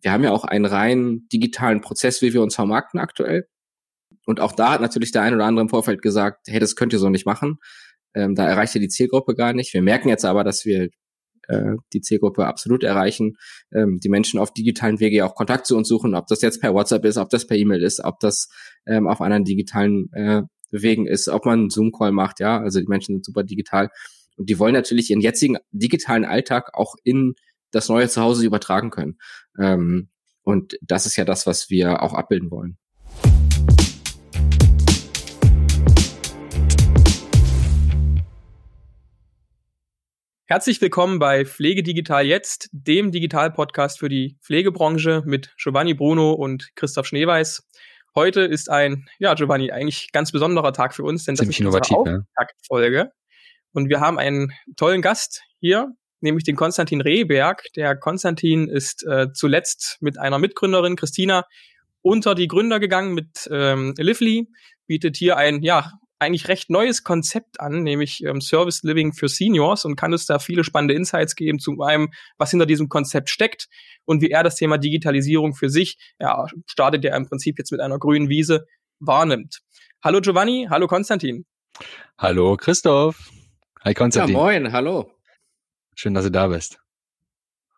wir haben ja auch einen rein digitalen Prozess, wie wir uns vermarkten aktuell. Und auch da hat natürlich der ein oder andere im Vorfeld gesagt, hey, das könnt ihr so nicht machen. Ähm, da erreicht ihr die Zielgruppe gar nicht. Wir merken jetzt aber, dass wir äh, die Zielgruppe absolut erreichen. Ähm, die Menschen auf digitalen Wege auch Kontakt zu uns suchen, ob das jetzt per WhatsApp ist, ob das per E-Mail ist, ob das ähm, auf anderen digitalen äh, Wegen ist, ob man einen Zoom-Call macht, ja. Also die Menschen sind super digital. Und die wollen natürlich ihren jetzigen digitalen Alltag auch in das neue Zuhause übertragen können. Ähm, und das ist ja das, was wir auch abbilden wollen. Herzlich willkommen bei Pflege Digital Jetzt, dem Digital-Podcast für die Pflegebranche mit Giovanni Bruno und Christoph Schneeweiß. Heute ist ein, ja, Giovanni, eigentlich ganz besonderer Tag für uns, denn Ziemlich das ist unsere Auftaktfolge. Und wir haben einen tollen Gast hier, nämlich den Konstantin Rehberg. Der Konstantin ist äh, zuletzt mit einer Mitgründerin, Christina, unter die Gründer gegangen mit ähm, Lively, bietet hier ein, ja, eigentlich recht neues Konzept an, nämlich ähm, Service Living für Seniors und kann uns da viele spannende Insights geben zu einem, was hinter diesem Konzept steckt und wie er das Thema Digitalisierung für sich, ja, startet er im Prinzip jetzt mit einer grünen Wiese, wahrnimmt. Hallo Giovanni, hallo Konstantin. Hallo Christoph. Hi Konstantin. Ja, moin, hallo. Schön, dass du da bist.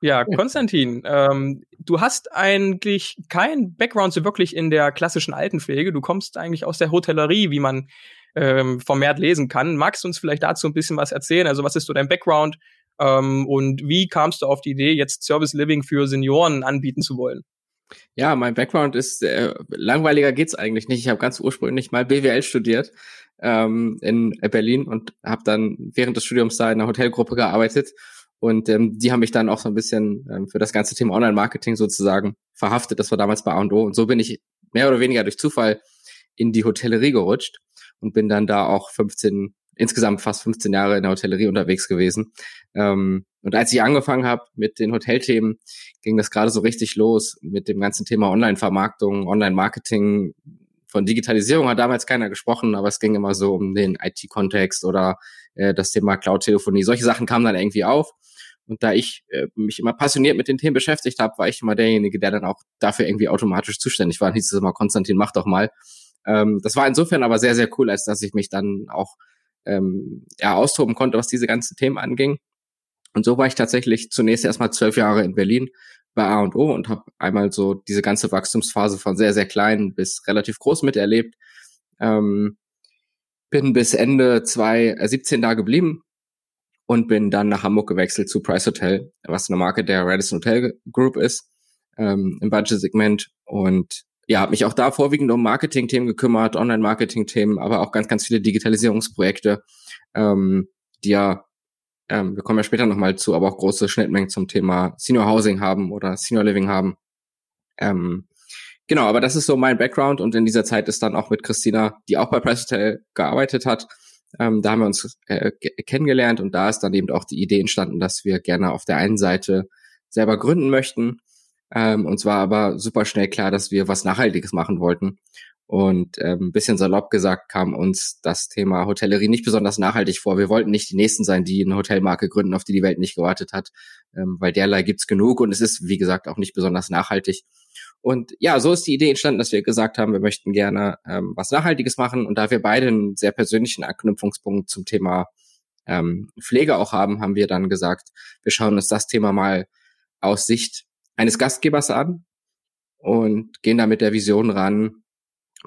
Ja, Konstantin, ähm, du hast eigentlich kein Background so wirklich in der klassischen Altenpflege. Du kommst eigentlich aus der Hotellerie, wie man ähm, vermehrt lesen kann. Magst du uns vielleicht dazu ein bisschen was erzählen? Also was ist so dein Background ähm, und wie kamst du auf die Idee, jetzt Service Living für Senioren anbieten zu wollen? Ja, mein Background ist äh, langweiliger geht's eigentlich nicht. Ich habe ganz ursprünglich mal BWL studiert ähm, in Berlin und habe dann während des Studiums da in einer Hotelgruppe gearbeitet und ähm, die haben mich dann auch so ein bisschen ähm, für das ganze Thema Online-Marketing sozusagen verhaftet. Das war damals bei A&O und so bin ich mehr oder weniger durch Zufall in die Hotellerie gerutscht und bin dann da auch 15, insgesamt fast 15 Jahre in der Hotellerie unterwegs gewesen. Ähm, und als ich angefangen habe mit den Hotelthemen, ging das gerade so richtig los mit dem ganzen Thema Online-Vermarktung, Online-Marketing. Von Digitalisierung hat damals keiner gesprochen, aber es ging immer so um den IT-Kontext oder äh, das Thema Cloud-Telefonie. Solche Sachen kamen dann irgendwie auf. Und da ich äh, mich immer passioniert mit den Themen beschäftigt habe, war ich immer derjenige, der dann auch dafür irgendwie automatisch zuständig war. Und hieß es immer, Konstantin, mach doch mal. Ähm, das war insofern aber sehr, sehr cool, als dass ich mich dann auch ähm, ja, austoben konnte, was diese ganzen Themen anging. Und so war ich tatsächlich zunächst erstmal zwölf Jahre in Berlin bei A und O und habe einmal so diese ganze Wachstumsphase von sehr, sehr klein bis relativ groß miterlebt. Ähm, bin bis Ende 2017 da geblieben und bin dann nach Hamburg gewechselt zu Price Hotel, was eine Marke der Radisson Hotel Group ist, ähm, im Budget-Segment. Und ja, habe mich auch da vorwiegend um Marketing-Themen gekümmert, Online-Marketing-Themen, aber auch ganz, ganz viele Digitalisierungsprojekte, ähm, die ja, ähm, wir kommen ja später nochmal zu, aber auch große Schnittmengen zum Thema Senior Housing haben oder Senior Living haben. Ähm, genau, aber das ist so mein Background und in dieser Zeit ist dann auch mit Christina, die auch bei Price Hotel gearbeitet hat, ähm, da haben wir uns äh, kennengelernt und da ist dann eben auch die Idee entstanden, dass wir gerne auf der einen Seite selber gründen möchten ähm, und zwar aber super schnell klar, dass wir was Nachhaltiges machen wollten. Und ähm, bisschen salopp gesagt kam uns das Thema Hotellerie nicht besonders nachhaltig vor. Wir wollten nicht die Nächsten sein, die eine Hotelmarke gründen, auf die die Welt nicht gewartet hat, ähm, weil derlei gibt's genug und es ist, wie gesagt, auch nicht besonders nachhaltig. Und ja, so ist die Idee entstanden, dass wir gesagt haben, wir möchten gerne ähm, was Nachhaltiges machen. Und da wir beide einen sehr persönlichen Anknüpfungspunkt zum Thema ähm, Pflege auch haben, haben wir dann gesagt, wir schauen uns das Thema mal aus Sicht eines Gastgebers an und gehen da mit der Vision ran,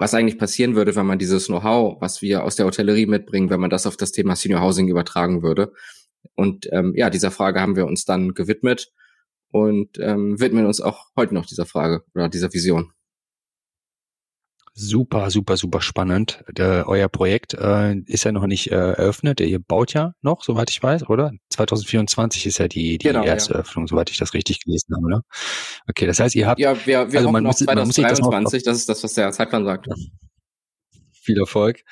was eigentlich passieren würde, wenn man dieses Know-how, was wir aus der Hotellerie mitbringen, wenn man das auf das Thema Senior Housing übertragen würde. Und ähm, ja, dieser Frage haben wir uns dann gewidmet und ähm, widmen uns auch heute noch dieser Frage oder dieser Vision super, super, super spannend. Der, euer Projekt äh, ist ja noch nicht äh, eröffnet. Ihr baut ja noch, soweit ich weiß, oder? 2024 ist ja die, die genau, erste ja. Eröffnung, soweit ich das richtig gelesen habe, ne? Okay, das heißt, ihr habt. Ja, wir, wir also man muss, 2023, man muss das, das ist das, was der Zeitplan sagt. Viel Erfolg.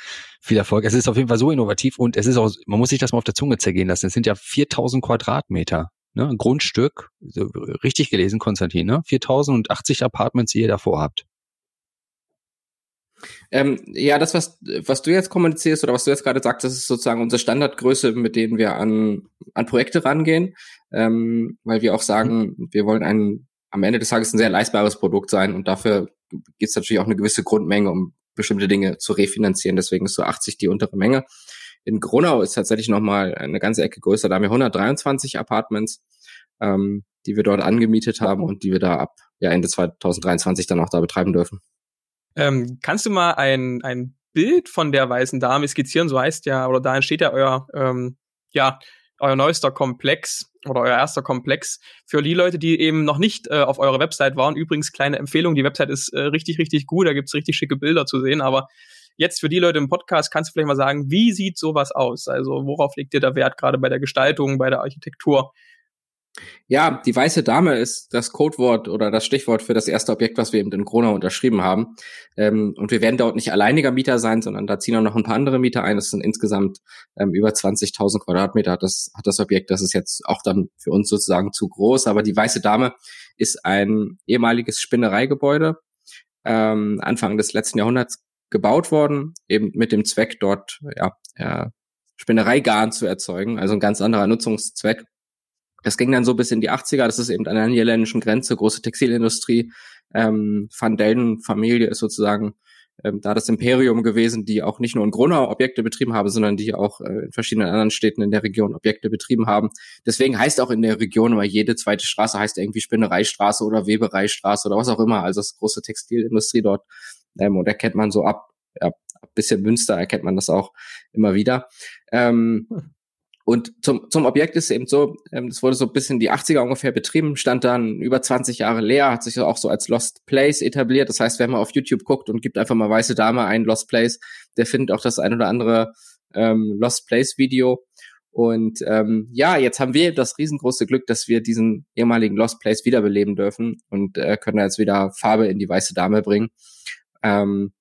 Viel Erfolg. Es ist auf jeden Fall so innovativ und es ist auch, man muss sich das mal auf der Zunge zergehen lassen. Es sind ja 4000 Quadratmeter. Ne, ein Grundstück, so, richtig gelesen, Konstantin, ne? 4080 Apartments, die ihr davor habt. Ähm, ja, das, was, was du jetzt kommunizierst oder was du jetzt gerade sagst, das ist sozusagen unsere Standardgröße, mit denen wir an, an Projekte rangehen, ähm, weil wir auch sagen, wir wollen ein am Ende des Tages ein sehr leistbares Produkt sein und dafür gibt es natürlich auch eine gewisse Grundmenge, um bestimmte Dinge zu refinanzieren. Deswegen ist so 80 die untere Menge. In Gronau ist tatsächlich nochmal eine ganze Ecke größer. Da haben wir 123 Apartments, ähm, die wir dort angemietet haben und die wir da ab ja, Ende 2023 dann auch da betreiben dürfen. Ähm, kannst du mal ein, ein Bild von der weißen Dame skizzieren? So heißt ja, oder da entsteht ja euer, ähm, ja, euer neuester Komplex oder euer erster Komplex für die Leute, die eben noch nicht äh, auf eurer Website waren. Übrigens, kleine Empfehlung, die Website ist äh, richtig, richtig gut, da gibt's richtig schicke Bilder zu sehen, aber jetzt für die Leute im Podcast kannst du vielleicht mal sagen, wie sieht sowas aus? Also worauf legt ihr da Wert, gerade bei der Gestaltung, bei der Architektur? Ja, die weiße Dame ist das Codewort oder das Stichwort für das erste Objekt, was wir eben in Gronau unterschrieben haben. Ähm, und wir werden dort nicht alleiniger Mieter sein, sondern da ziehen auch noch ein paar andere Mieter ein. Das sind insgesamt ähm, über 20.000 Quadratmeter hat das, hat das Objekt. Das ist jetzt auch dann für uns sozusagen zu groß. Aber die weiße Dame ist ein ehemaliges Spinnereigebäude, ähm, Anfang des letzten Jahrhunderts gebaut worden, eben mit dem Zweck, dort ja, ja Spinnereigarn zu erzeugen, also ein ganz anderer Nutzungszweck. Das ging dann so bis in die 80er, das ist eben an der niederländischen Grenze, große Textilindustrie. Ähm, Van Delden Familie ist sozusagen ähm, da das Imperium gewesen, die auch nicht nur in Gronau Objekte betrieben haben, sondern die auch äh, in verschiedenen anderen Städten in der Region Objekte betrieben haben. Deswegen heißt auch in der Region immer jede zweite Straße heißt irgendwie Spinnereistraße oder Webereistraße oder was auch immer. Also das große Textilindustrie dort. Ähm, und erkennt man so ab, ja, ab bisschen Münster erkennt man das auch immer wieder. Ähm, hm. Und zum, zum Objekt ist eben so, ähm, das wurde so bis in die 80er ungefähr betrieben, stand dann über 20 Jahre leer, hat sich auch so als Lost Place etabliert. Das heißt, wenn man auf YouTube guckt und gibt einfach mal weiße Dame ein Lost Place, der findet auch das ein oder andere ähm, Lost Place Video. Und ähm, ja, jetzt haben wir das riesengroße Glück, dass wir diesen ehemaligen Lost Place wiederbeleben dürfen und äh, können jetzt wieder Farbe in die weiße Dame bringen. Ähm,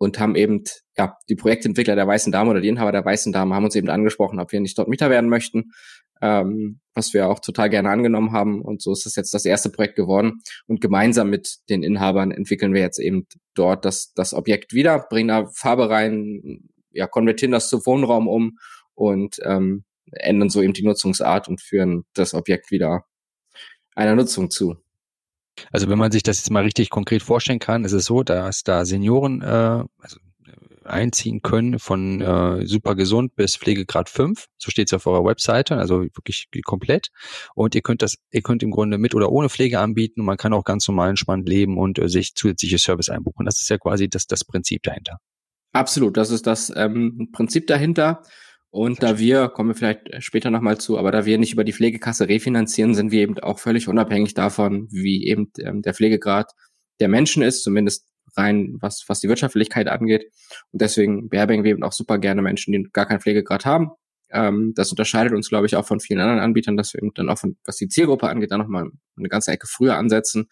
und haben eben, ja, die Projektentwickler der Weißen Dame oder die Inhaber der Weißen Dame haben uns eben angesprochen, ob wir nicht dort Mieter werden möchten, ähm, was wir auch total gerne angenommen haben. Und so ist das jetzt das erste Projekt geworden. Und gemeinsam mit den Inhabern entwickeln wir jetzt eben dort das, das Objekt wieder, bringen da Farbe rein, ja, konvertieren das zu Wohnraum um und ähm, ändern so eben die Nutzungsart und führen das Objekt wieder einer Nutzung zu. Also wenn man sich das jetzt mal richtig konkret vorstellen kann, ist es so, dass da Senioren äh, also äh, einziehen können von äh, super gesund bis Pflegegrad 5. So steht es auf eurer Webseite, also wirklich komplett. Und ihr könnt das, ihr könnt im Grunde mit oder ohne Pflege anbieten und man kann auch ganz normal entspannt leben und äh, sich zusätzliche Service einbuchen. Das ist ja quasi das, das Prinzip dahinter. Absolut, das ist das ähm, Prinzip dahinter. Und da wir, kommen wir vielleicht später nochmal zu, aber da wir nicht über die Pflegekasse refinanzieren, sind wir eben auch völlig unabhängig davon, wie eben ähm, der Pflegegrad der Menschen ist, zumindest rein, was, was die Wirtschaftlichkeit angeht. Und deswegen beherbergen wir eben auch super gerne Menschen, die gar keinen Pflegegrad haben. Ähm, das unterscheidet uns, glaube ich, auch von vielen anderen Anbietern, dass wir eben dann auch, von, was die Zielgruppe angeht, dann nochmal eine ganze Ecke früher ansetzen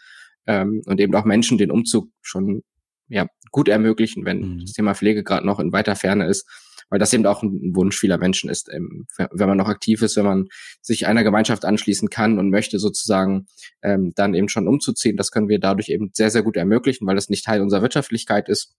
ähm, und eben auch Menschen den Umzug schon ja, gut ermöglichen, wenn mhm. das Thema Pflegegrad noch in weiter Ferne ist weil das eben auch ein Wunsch vieler Menschen ist, ähm, wenn man noch aktiv ist, wenn man sich einer Gemeinschaft anschließen kann und möchte sozusagen ähm, dann eben schon umzuziehen. Das können wir dadurch eben sehr, sehr gut ermöglichen, weil das nicht Teil unserer Wirtschaftlichkeit ist.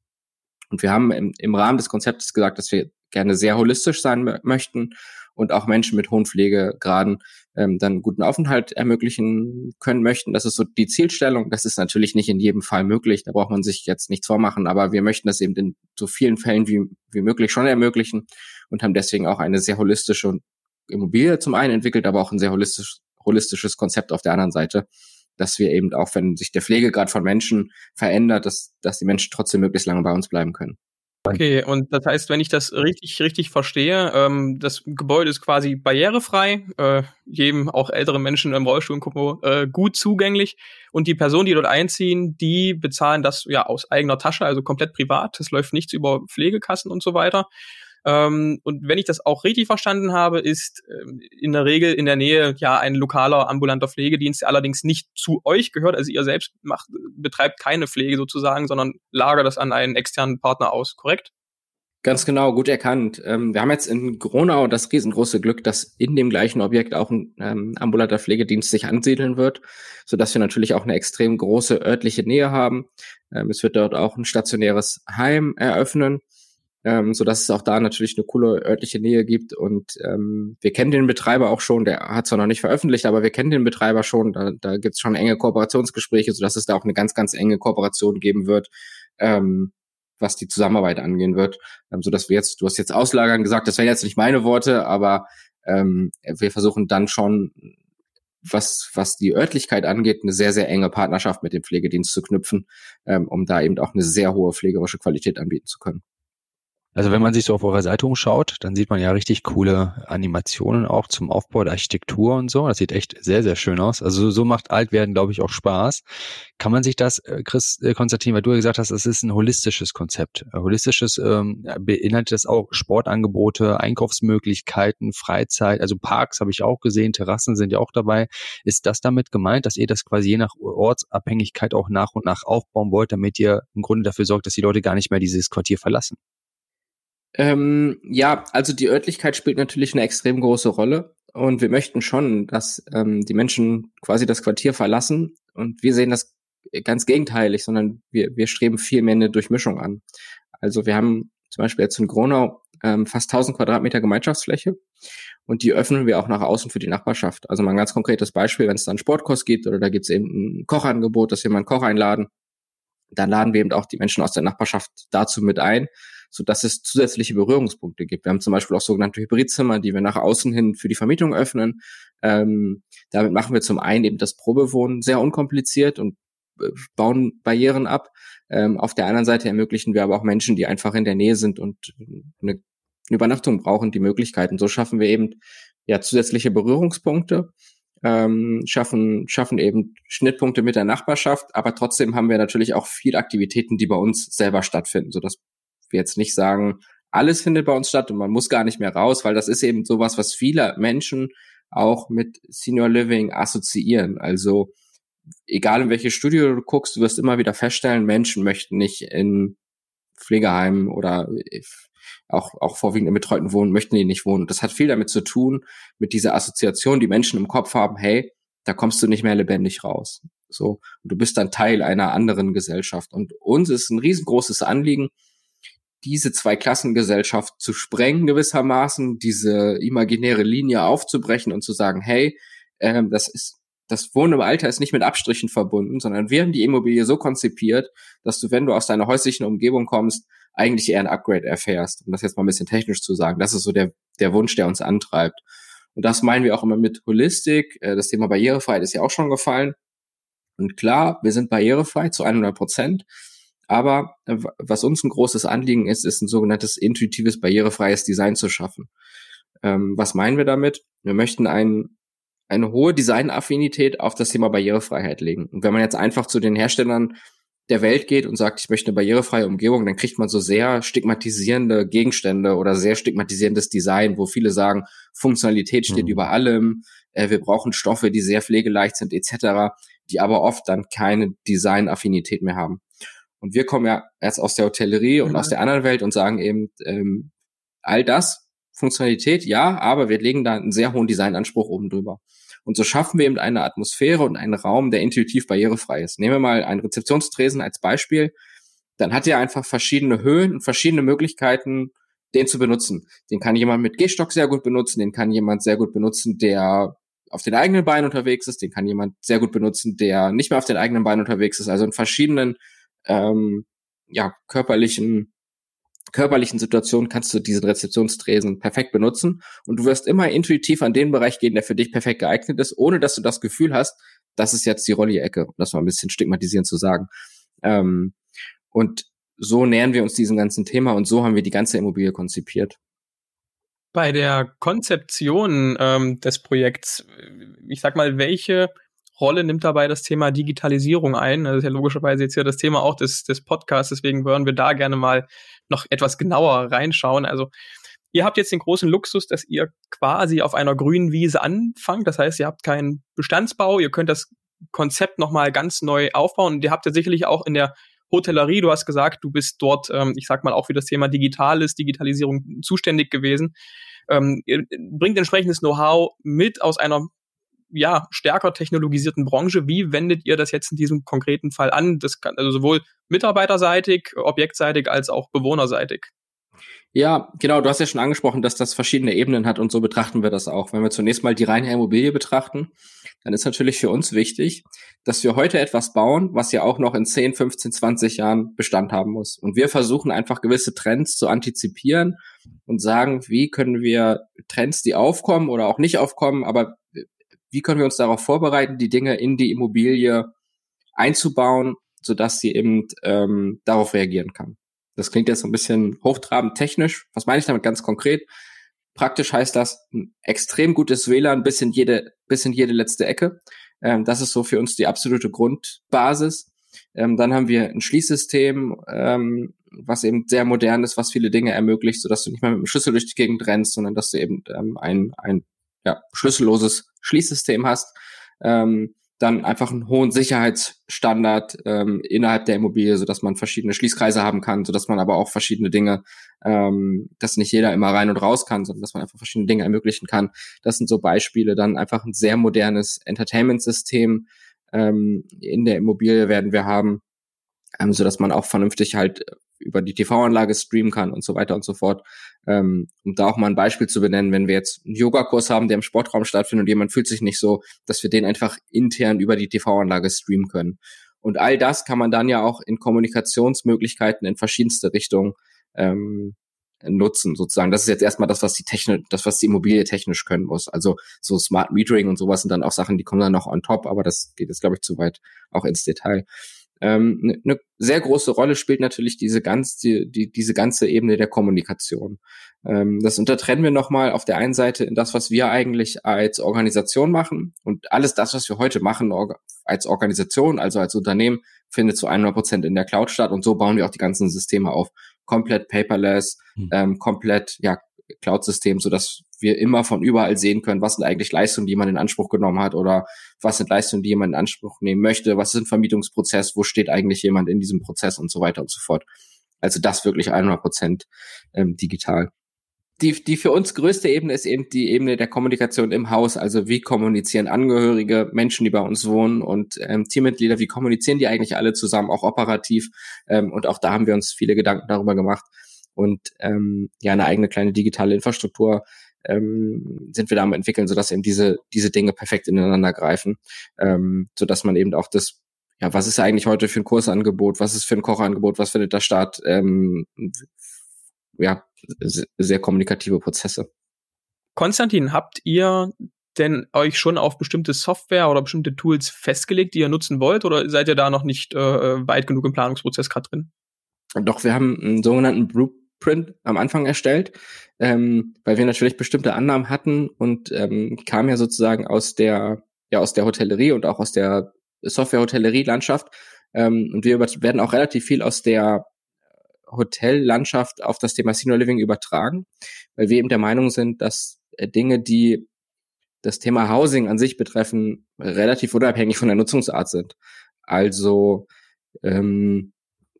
Und wir haben im, im Rahmen des Konzeptes gesagt, dass wir gerne sehr holistisch sein möchten und auch Menschen mit hohen Pflegegraden ähm, dann guten Aufenthalt ermöglichen können möchten. Das ist so die Zielstellung. Das ist natürlich nicht in jedem Fall möglich. Da braucht man sich jetzt nichts vormachen, aber wir möchten das eben in so vielen Fällen wie, wie möglich schon ermöglichen und haben deswegen auch eine sehr holistische Immobilie zum einen entwickelt, aber auch ein sehr holistisch, holistisches Konzept auf der anderen Seite, dass wir eben auch, wenn sich der Pflegegrad von Menschen verändert, dass, dass die Menschen trotzdem möglichst lange bei uns bleiben können. Okay, und das heißt, wenn ich das richtig, richtig verstehe, ähm, das Gebäude ist quasi barrierefrei, äh, jedem, auch älteren Menschen im Rollstuhl äh, gut zugänglich. Und die Personen, die dort einziehen, die bezahlen das ja aus eigener Tasche, also komplett privat. Das läuft nichts über Pflegekassen und so weiter. Ähm, und wenn ich das auch richtig verstanden habe, ist ähm, in der Regel in der Nähe ja ein lokaler ambulanter Pflegedienst, der allerdings nicht zu euch gehört. Also ihr selbst macht, betreibt keine Pflege sozusagen, sondern lagert das an einen externen Partner aus, korrekt? Ganz genau, gut erkannt. Ähm, wir haben jetzt in Gronau das riesengroße Glück, dass in dem gleichen Objekt auch ein ähm, ambulanter Pflegedienst sich ansiedeln wird, so dass wir natürlich auch eine extrem große örtliche Nähe haben. Ähm, es wird dort auch ein stationäres Heim eröffnen ähm, so dass es auch da natürlich eine coole örtliche Nähe gibt. Und ähm, wir kennen den Betreiber auch schon, der hat zwar noch nicht veröffentlicht, aber wir kennen den Betreiber schon. Da, da gibt es schon enge Kooperationsgespräche, so dass es da auch eine ganz, ganz enge Kooperation geben wird. Ähm, was die Zusammenarbeit angehen wird, ähm, so dass wir jetzt, du hast jetzt Auslagern gesagt, das wären jetzt nicht meine Worte, aber ähm, wir versuchen dann schon was, was die Örtlichkeit angeht, eine sehr, sehr enge Partnerschaft mit dem Pflegedienst zu knüpfen, ähm, um da eben auch eine sehr hohe pflegerische Qualität anbieten zu können. Also wenn man sich so auf eurer Seite umschaut, dann sieht man ja richtig coole Animationen auch zum Aufbau der Architektur und so. Das sieht echt sehr, sehr schön aus. Also so macht Altwerden, glaube ich, auch Spaß. Kann man sich das, äh, Chris, äh, Konstantin, weil du ja gesagt hast, es ist ein holistisches Konzept. Holistisches ähm, beinhaltet das auch Sportangebote, Einkaufsmöglichkeiten, Freizeit, also Parks habe ich auch gesehen, Terrassen sind ja auch dabei. Ist das damit gemeint, dass ihr das quasi je nach Ortsabhängigkeit auch nach und nach aufbauen wollt, damit ihr im Grunde dafür sorgt, dass die Leute gar nicht mehr dieses Quartier verlassen? Ähm, ja, also die Örtlichkeit spielt natürlich eine extrem große Rolle und wir möchten schon, dass ähm, die Menschen quasi das Quartier verlassen und wir sehen das ganz gegenteilig, sondern wir, wir streben viel mehr eine Durchmischung an. Also wir haben zum Beispiel jetzt in Gronau ähm, fast 1000 Quadratmeter Gemeinschaftsfläche und die öffnen wir auch nach außen für die Nachbarschaft. Also mal ein ganz konkretes Beispiel, wenn es dann Sportkurs gibt oder da gibt es eben ein Kochangebot, dass wir mal einen Koch einladen, dann laden wir eben auch die Menschen aus der Nachbarschaft dazu mit ein so dass es zusätzliche Berührungspunkte gibt. Wir haben zum Beispiel auch sogenannte Hybridzimmer, die wir nach außen hin für die Vermietung öffnen. Ähm, damit machen wir zum einen eben das Probewohnen sehr unkompliziert und äh, bauen Barrieren ab. Ähm, auf der anderen Seite ermöglichen wir aber auch Menschen, die einfach in der Nähe sind und eine Übernachtung brauchen, die Möglichkeiten. So schaffen wir eben ja zusätzliche Berührungspunkte, ähm, schaffen schaffen eben Schnittpunkte mit der Nachbarschaft, aber trotzdem haben wir natürlich auch viel Aktivitäten, die bei uns selber stattfinden, so dass wir jetzt nicht sagen, alles findet bei uns statt und man muss gar nicht mehr raus, weil das ist eben sowas, was viele Menschen auch mit Senior Living assoziieren. Also egal in welches Studio du guckst, du wirst immer wieder feststellen, Menschen möchten nicht in Pflegeheimen oder auch, auch vorwiegend in betreuten Wohnen, möchten die nicht wohnen. Das hat viel damit zu tun, mit dieser Assoziation, die Menschen im Kopf haben, hey, da kommst du nicht mehr lebendig raus. So, du bist dann Teil einer anderen Gesellschaft. Und uns ist ein riesengroßes Anliegen, diese zwei Klassengesellschaft zu sprengen gewissermaßen, diese imaginäre Linie aufzubrechen und zu sagen, hey, ähm, das ist das Wohnen im Alter ist nicht mit Abstrichen verbunden, sondern wir haben die Immobilie so konzipiert, dass du, wenn du aus deiner häuslichen Umgebung kommst, eigentlich eher ein Upgrade erfährst. Um das jetzt mal ein bisschen technisch zu sagen. Das ist so der, der Wunsch, der uns antreibt. Und das meinen wir auch immer mit Holistik. Äh, das Thema Barrierefreiheit ist ja auch schon gefallen. Und klar, wir sind barrierefrei zu 100 Prozent. Aber was uns ein großes Anliegen ist, ist ein sogenanntes intuitives, barrierefreies Design zu schaffen. Ähm, was meinen wir damit? Wir möchten ein, eine hohe Designaffinität auf das Thema Barrierefreiheit legen. Und wenn man jetzt einfach zu den Herstellern der Welt geht und sagt, ich möchte eine barrierefreie Umgebung, dann kriegt man so sehr stigmatisierende Gegenstände oder sehr stigmatisierendes Design, wo viele sagen, Funktionalität steht mhm. über allem, äh, wir brauchen Stoffe, die sehr pflegeleicht sind etc., die aber oft dann keine Designaffinität mehr haben. Und wir kommen ja erst aus der Hotellerie und mhm. aus der anderen Welt und sagen eben, ähm, all das, Funktionalität, ja, aber wir legen da einen sehr hohen Designanspruch oben drüber. Und so schaffen wir eben eine Atmosphäre und einen Raum, der intuitiv barrierefrei ist. Nehmen wir mal einen Rezeptionstresen als Beispiel. Dann hat er einfach verschiedene Höhen und verschiedene Möglichkeiten, den zu benutzen. Den kann jemand mit Gehstock sehr gut benutzen, den kann jemand sehr gut benutzen, der auf den eigenen Beinen unterwegs ist, den kann jemand sehr gut benutzen, der nicht mehr auf den eigenen Beinen unterwegs ist. Also in verschiedenen ähm, ja, körperlichen körperlichen Situationen kannst du diesen Rezeptionstresen perfekt benutzen und du wirst immer intuitiv an den Bereich gehen, der für dich perfekt geeignet ist, ohne dass du das Gefühl hast, das ist jetzt die Rolli-Ecke, um das mal ein bisschen stigmatisierend zu sagen. Ähm, und so nähern wir uns diesem ganzen Thema und so haben wir die ganze Immobilie konzipiert. Bei der Konzeption ähm, des Projekts, ich sag mal, welche Rolle nimmt dabei das Thema Digitalisierung ein. Das ist ja logischerweise jetzt hier das Thema auch des, des Podcasts, deswegen würden wir da gerne mal noch etwas genauer reinschauen. Also ihr habt jetzt den großen Luxus, dass ihr quasi auf einer grünen Wiese anfangt. Das heißt, ihr habt keinen Bestandsbau, ihr könnt das Konzept nochmal ganz neu aufbauen. Und ihr habt ja sicherlich auch in der Hotellerie, du hast gesagt, du bist dort, ähm, ich sag mal, auch für das Thema Digitales, Digitalisierung zuständig gewesen. Ähm, bringt entsprechendes Know-how mit aus einer ja, stärker technologisierten Branche. Wie wendet ihr das jetzt in diesem konkreten Fall an? Das kann also sowohl mitarbeiterseitig, objektseitig als auch bewohnerseitig. Ja, genau. Du hast ja schon angesprochen, dass das verschiedene Ebenen hat und so betrachten wir das auch. Wenn wir zunächst mal die reine Immobilie betrachten, dann ist natürlich für uns wichtig, dass wir heute etwas bauen, was ja auch noch in 10, 15, 20 Jahren Bestand haben muss. Und wir versuchen einfach gewisse Trends zu antizipieren und sagen, wie können wir Trends, die aufkommen oder auch nicht aufkommen, aber wie können wir uns darauf vorbereiten, die Dinge in die Immobilie einzubauen, sodass sie eben ähm, darauf reagieren kann. Das klingt jetzt so ein bisschen hochtrabend technisch. Was meine ich damit ganz konkret? Praktisch heißt das ein extrem gutes WLAN bis in jede, bis in jede letzte Ecke. Ähm, das ist so für uns die absolute Grundbasis. Ähm, dann haben wir ein Schließsystem, ähm, was eben sehr modern ist, was viele Dinge ermöglicht, sodass du nicht mehr mit dem Schlüssel durch die Gegend rennst, sondern dass du eben ähm, ein, ein ja, schlüsselloses Schließsystem hast. Ähm, dann einfach einen hohen Sicherheitsstandard ähm, innerhalb der Immobilie, so dass man verschiedene Schließkreise haben kann, so dass man aber auch verschiedene Dinge, ähm, dass nicht jeder immer rein und raus kann, sondern dass man einfach verschiedene Dinge ermöglichen kann. Das sind so Beispiele. Dann einfach ein sehr modernes Entertainment-System ähm, in der Immobilie werden wir haben, ähm, so dass man auch vernünftig halt über die TV-Anlage streamen kann und so weiter und so fort. Ähm, um da auch mal ein Beispiel zu benennen, wenn wir jetzt einen Yogakurs haben, der im Sportraum stattfindet und jemand fühlt sich nicht so, dass wir den einfach intern über die TV-Anlage streamen können. Und all das kann man dann ja auch in Kommunikationsmöglichkeiten in verschiedenste Richtungen ähm, nutzen, sozusagen. Das ist jetzt erstmal das, was die Technik, das, was die Immobilie technisch können muss. Also so Smart Metering und sowas sind dann auch Sachen, die kommen dann noch on top, aber das geht jetzt, glaube ich, zu weit auch ins Detail. Ähm, eine ne sehr große Rolle spielt natürlich diese ganz, die, die, diese ganze Ebene der Kommunikation. Ähm, das untertrennen wir nochmal auf der einen Seite in das, was wir eigentlich als Organisation machen und alles das, was wir heute machen als Organisation, also als Unternehmen, findet zu 100 Prozent in der Cloud statt und so bauen wir auch die ganzen Systeme auf. Komplett paperless, mhm. ähm, komplett ja Cloud-System, so dass wir immer von überall sehen können, was sind eigentlich Leistungen, die man in Anspruch genommen hat oder was sind Leistungen, die jemand in Anspruch nehmen möchte, was ist ein Vermietungsprozess, wo steht eigentlich jemand in diesem Prozess und so weiter und so fort. Also das wirklich 100 Prozent ähm, digital. Die, die für uns größte Ebene ist eben die Ebene der Kommunikation im Haus. Also wie kommunizieren Angehörige, Menschen, die bei uns wohnen und ähm, Teammitglieder, wie kommunizieren die eigentlich alle zusammen, auch operativ. Ähm, und auch da haben wir uns viele Gedanken darüber gemacht, und ähm, ja eine eigene kleine digitale Infrastruktur ähm, sind wir da am entwickeln, sodass eben diese diese Dinge perfekt ineinander greifen, ähm, sodass man eben auch das ja, was ist eigentlich heute für ein Kursangebot, was ist für ein Kochangebot, was findet da statt, ähm, ja, sehr kommunikative Prozesse. Konstantin, habt ihr denn euch schon auf bestimmte Software oder bestimmte Tools festgelegt, die ihr nutzen wollt, oder seid ihr da noch nicht äh, weit genug im Planungsprozess gerade drin? Doch, wir haben einen sogenannten Blueprint am Anfang erstellt, ähm, weil wir natürlich bestimmte Annahmen hatten und ähm, kam ja sozusagen aus der, ja, aus der Hotellerie und auch aus der Software-Hotellerie-Landschaft. Ähm, und wir werden auch relativ viel aus der Hotellandschaft auf das Thema Senior Living übertragen, weil wir eben der Meinung sind, dass äh, Dinge, die das Thema Housing an sich betreffen, relativ unabhängig von der Nutzungsart sind. Also ähm,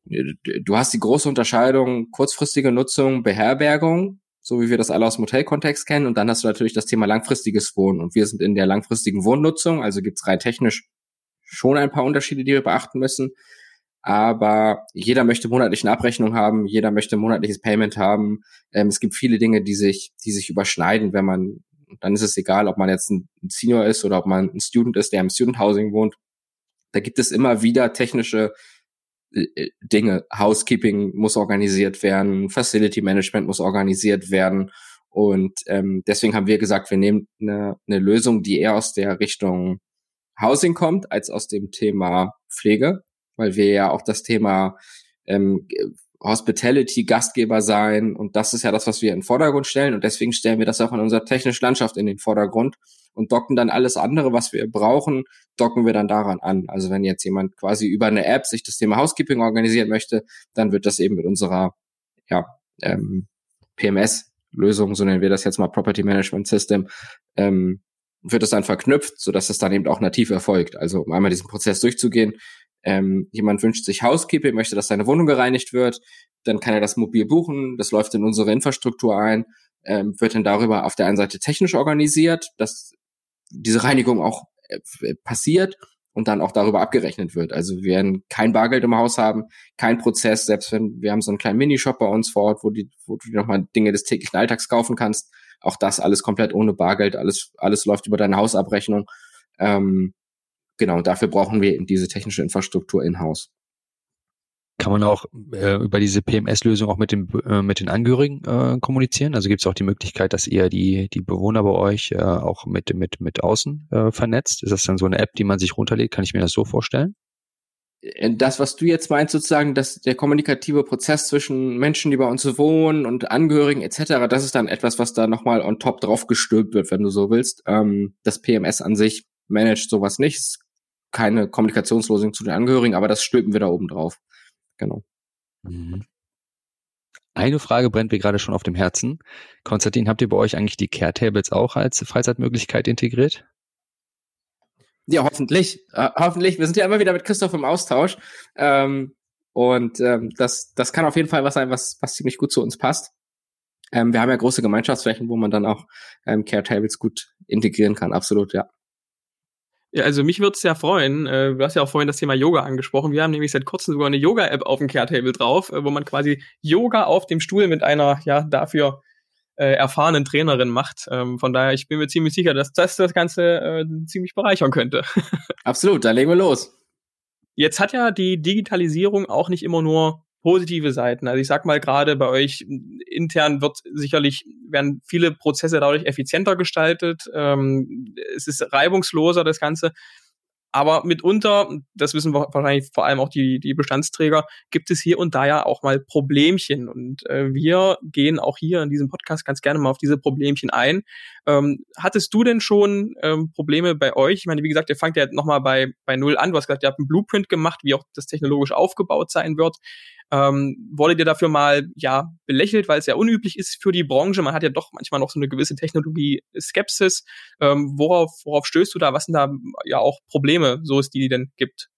du hast die große Unterscheidung kurzfristige Nutzung, Beherbergung, so wie wir das alle aus dem Hotelkontext kennen. Und dann hast du natürlich das Thema langfristiges Wohnen. Und wir sind in der langfristigen Wohnnutzung, also gibt es rein technisch schon ein paar Unterschiede, die wir beachten müssen. Aber jeder möchte monatliche Abrechnung haben, jeder möchte monatliches Payment haben. Ähm, es gibt viele Dinge, die sich, die sich überschneiden, wenn man, dann ist es egal, ob man jetzt ein Senior ist oder ob man ein Student ist, der im Student Housing wohnt. Da gibt es immer wieder technische Dinge. Housekeeping muss organisiert werden, Facility Management muss organisiert werden. Und ähm, deswegen haben wir gesagt, wir nehmen eine, eine Lösung, die eher aus der Richtung Housing kommt, als aus dem Thema Pflege, weil wir ja auch das Thema ähm, Hospitality, Gastgeber sein und das ist ja das, was wir in den Vordergrund stellen und deswegen stellen wir das auch in unserer technischen Landschaft in den Vordergrund und docken dann alles andere, was wir brauchen, docken wir dann daran an. Also wenn jetzt jemand quasi über eine App sich das Thema Housekeeping organisieren möchte, dann wird das eben mit unserer ja, ähm, PMS-Lösung, so nennen wir das jetzt mal Property Management System, ähm, wird es dann verknüpft, so dass es dann eben auch nativ erfolgt. Also um einmal diesen Prozess durchzugehen, ähm, jemand wünscht sich Housekeeping, möchte, dass seine Wohnung gereinigt wird, dann kann er das mobil buchen, das läuft in unsere Infrastruktur ein, ähm, wird dann darüber auf der einen Seite technisch organisiert, dass diese Reinigung auch äh, passiert und dann auch darüber abgerechnet wird. Also wir werden kein Bargeld im Haus haben, kein Prozess, selbst wenn wir haben so einen kleinen Minishop bei uns vor Ort, wo, die, wo du nochmal Dinge des täglichen Alltags kaufen kannst. Auch das alles komplett ohne Bargeld, alles, alles läuft über deine Hausabrechnung. Ähm, genau, dafür brauchen wir eben diese technische Infrastruktur in-house. Kann man auch äh, über diese PMS-Lösung auch mit, dem, äh, mit den Angehörigen äh, kommunizieren? Also gibt es auch die Möglichkeit, dass ihr die, die Bewohner bei euch äh, auch mit, mit, mit außen äh, vernetzt? Ist das dann so eine App, die man sich runterlädt? Kann ich mir das so vorstellen? Äh, das, was du jetzt meinst, sozusagen, dass der kommunikative Prozess zwischen Menschen, die bei uns wohnen und Angehörigen etc., das ist dann etwas, was da nochmal on top drauf gestülpt wird, wenn du so willst. Ähm, das PMS an sich managt sowas nicht. Keine Kommunikationslösung zu den Angehörigen, aber das stülpen wir da oben drauf. Genau. Mhm. Eine Frage brennt mir gerade schon auf dem Herzen. Konstantin, habt ihr bei euch eigentlich die Care Tables auch als Freizeitmöglichkeit integriert? Ja, hoffentlich. Äh, hoffentlich. Wir sind ja immer wieder mit Christoph im Austausch. Ähm, und ähm, das, das kann auf jeden Fall was sein, was, was ziemlich gut zu uns passt. Ähm, wir haben ja große Gemeinschaftsflächen, wo man dann auch ähm, Care Tables gut integrieren kann. Absolut, ja. Ja, also mich würde es ja freuen. Äh, du hast ja auch vorhin das Thema Yoga angesprochen. Wir haben nämlich seit kurzem sogar eine Yoga-App auf dem Care-Table drauf, äh, wo man quasi Yoga auf dem Stuhl mit einer, ja, dafür äh, erfahrenen Trainerin macht. Ähm, von daher, ich bin mir ziemlich sicher, dass das das Ganze äh, ziemlich bereichern könnte. Absolut, da legen wir los. Jetzt hat ja die Digitalisierung auch nicht immer nur positive Seiten. Also ich sag mal gerade bei euch intern wird sicherlich werden viele Prozesse dadurch effizienter gestaltet. Ähm, es ist reibungsloser das Ganze. Aber mitunter, das wissen wir wahrscheinlich vor allem auch die, die Bestandsträger, gibt es hier und da ja auch mal Problemchen. Und äh, wir gehen auch hier in diesem Podcast ganz gerne mal auf diese Problemchen ein. Ähm, hattest du denn schon ähm, Probleme bei euch? Ich meine, wie gesagt, ihr fangt ja nochmal bei, bei Null an. Du hast gesagt, ihr habt einen Blueprint gemacht, wie auch das technologisch aufgebaut sein wird. Ähm, wurde dir dafür mal ja belächelt, weil es ja unüblich ist für die Branche? Man hat ja doch manchmal noch so eine gewisse Technologie-Skepsis. Ähm, worauf, worauf stößt du da? Was sind da ja auch Probleme, so es die denn gibt?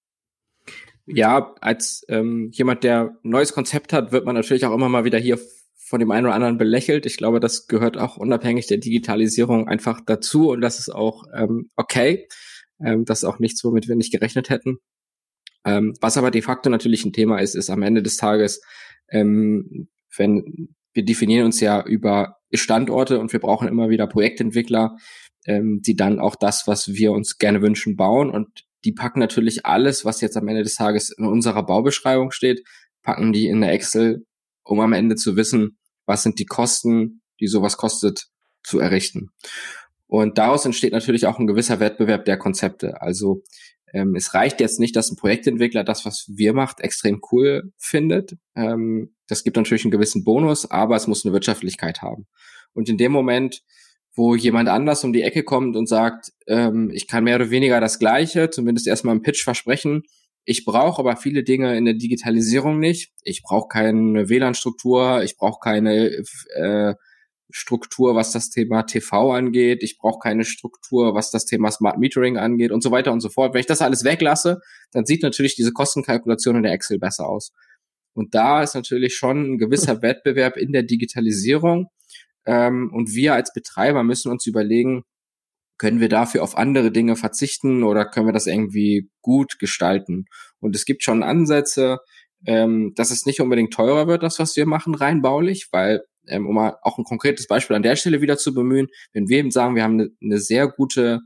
Ja, als ähm, jemand, der ein neues Konzept hat, wird man natürlich auch immer mal wieder hier von dem einen oder anderen belächelt. Ich glaube, das gehört auch unabhängig der Digitalisierung einfach dazu und das ist auch ähm, okay. Ähm, das ist auch nichts, womit wir nicht gerechnet hätten. Ähm, was aber de facto natürlich ein Thema ist, ist am Ende des Tages, ähm, wenn wir definieren uns ja über Standorte und wir brauchen immer wieder Projektentwickler, ähm, die dann auch das, was wir uns gerne wünschen, bauen und die packen natürlich alles, was jetzt am Ende des Tages in unserer Baubeschreibung steht, packen die in der Excel, um am Ende zu wissen, was sind die Kosten, die sowas kostet, zu errichten. Und daraus entsteht natürlich auch ein gewisser Wettbewerb der Konzepte. Also ähm, es reicht jetzt nicht, dass ein Projektentwickler das, was wir macht, extrem cool findet. Ähm, das gibt natürlich einen gewissen Bonus, aber es muss eine Wirtschaftlichkeit haben. Und in dem Moment, wo jemand anders um die Ecke kommt und sagt, ähm, ich kann mehr oder weniger das Gleiche, zumindest erstmal im Pitch versprechen, ich brauche aber viele Dinge in der Digitalisierung nicht. Ich brauche keine WLAN-Struktur, ich brauche keine äh, Struktur, was das Thema TV angeht. Ich brauche keine Struktur, was das Thema Smart Metering angeht und so weiter und so fort. Wenn ich das alles weglasse, dann sieht natürlich diese Kostenkalkulation in der Excel besser aus. Und da ist natürlich schon ein gewisser Wettbewerb in der Digitalisierung. Ähm, und wir als Betreiber müssen uns überlegen, können wir dafür auf andere Dinge verzichten oder können wir das irgendwie gut gestalten? Und es gibt schon Ansätze, ähm, dass es nicht unbedingt teurer wird, das, was wir machen, rein baulich, weil ähm, um auch ein konkretes Beispiel an der Stelle wieder zu bemühen, wenn wir eben sagen, wir haben eine, eine sehr gute